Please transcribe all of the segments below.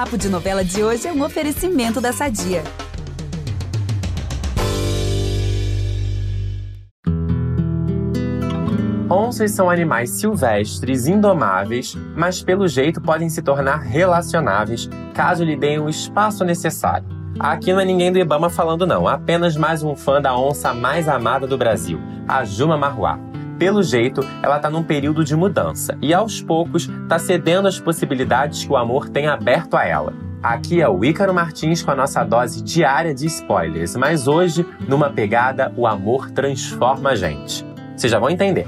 Papo de Novela de hoje é um oferecimento da Sadia. Onças são animais silvestres, indomáveis, mas pelo jeito podem se tornar relacionáveis caso lhe deem o espaço necessário. Aqui não é ninguém do Ibama falando não, apenas mais um fã da onça mais amada do Brasil, a Juma Marruá. Pelo jeito, ela está num período de mudança e aos poucos está cedendo às possibilidades que o amor tem aberto a ela. Aqui é o Ícaro Martins com a nossa dose diária de spoilers, mas hoje, numa pegada O Amor Transforma a Gente. Vocês já vão entender.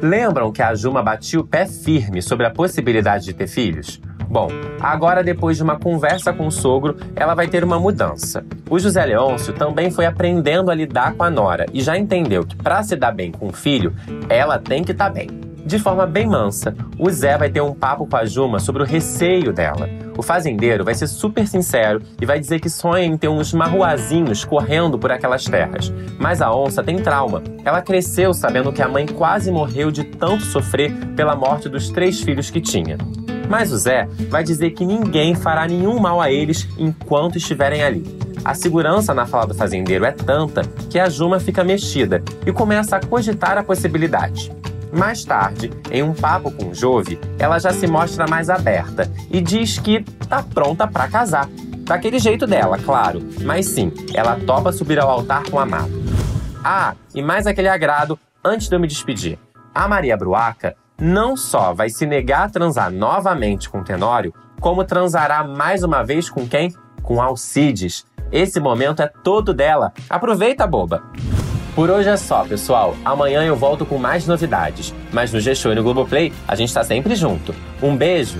Lembram que a Juma batia o pé firme sobre a possibilidade de ter filhos? Bom, agora depois de uma conversa com o sogro, ela vai ter uma mudança. O José Leôncio também foi aprendendo a lidar com a nora e já entendeu que para se dar bem com o filho, ela tem que estar tá bem. De forma bem mansa, o Zé vai ter um papo com a Juma sobre o receio dela. O fazendeiro vai ser super sincero e vai dizer que sonha em ter uns marruazinhos correndo por aquelas terras. Mas a onça tem trauma. Ela cresceu sabendo que a mãe quase morreu de tanto sofrer pela morte dos três filhos que tinha. Mas o Zé vai dizer que ninguém fará nenhum mal a eles enquanto estiverem ali. A segurança na fala do fazendeiro é tanta que a Juma fica mexida e começa a cogitar a possibilidade. Mais tarde, em um papo com Jove, ela já se mostra mais aberta e diz que tá pronta para casar. Daquele jeito dela, claro, mas sim, ela topa subir ao altar com o amado. Ah, e mais aquele agrado antes de eu me despedir. A Maria Bruaca não só vai se negar a transar novamente com Tenório, como transará mais uma vez com quem? Com Alcides. Esse momento é todo dela. Aproveita, boba! Por hoje é só, pessoal. Amanhã eu volto com mais novidades. Mas no G-Show e no Globoplay, a gente tá sempre junto. Um beijo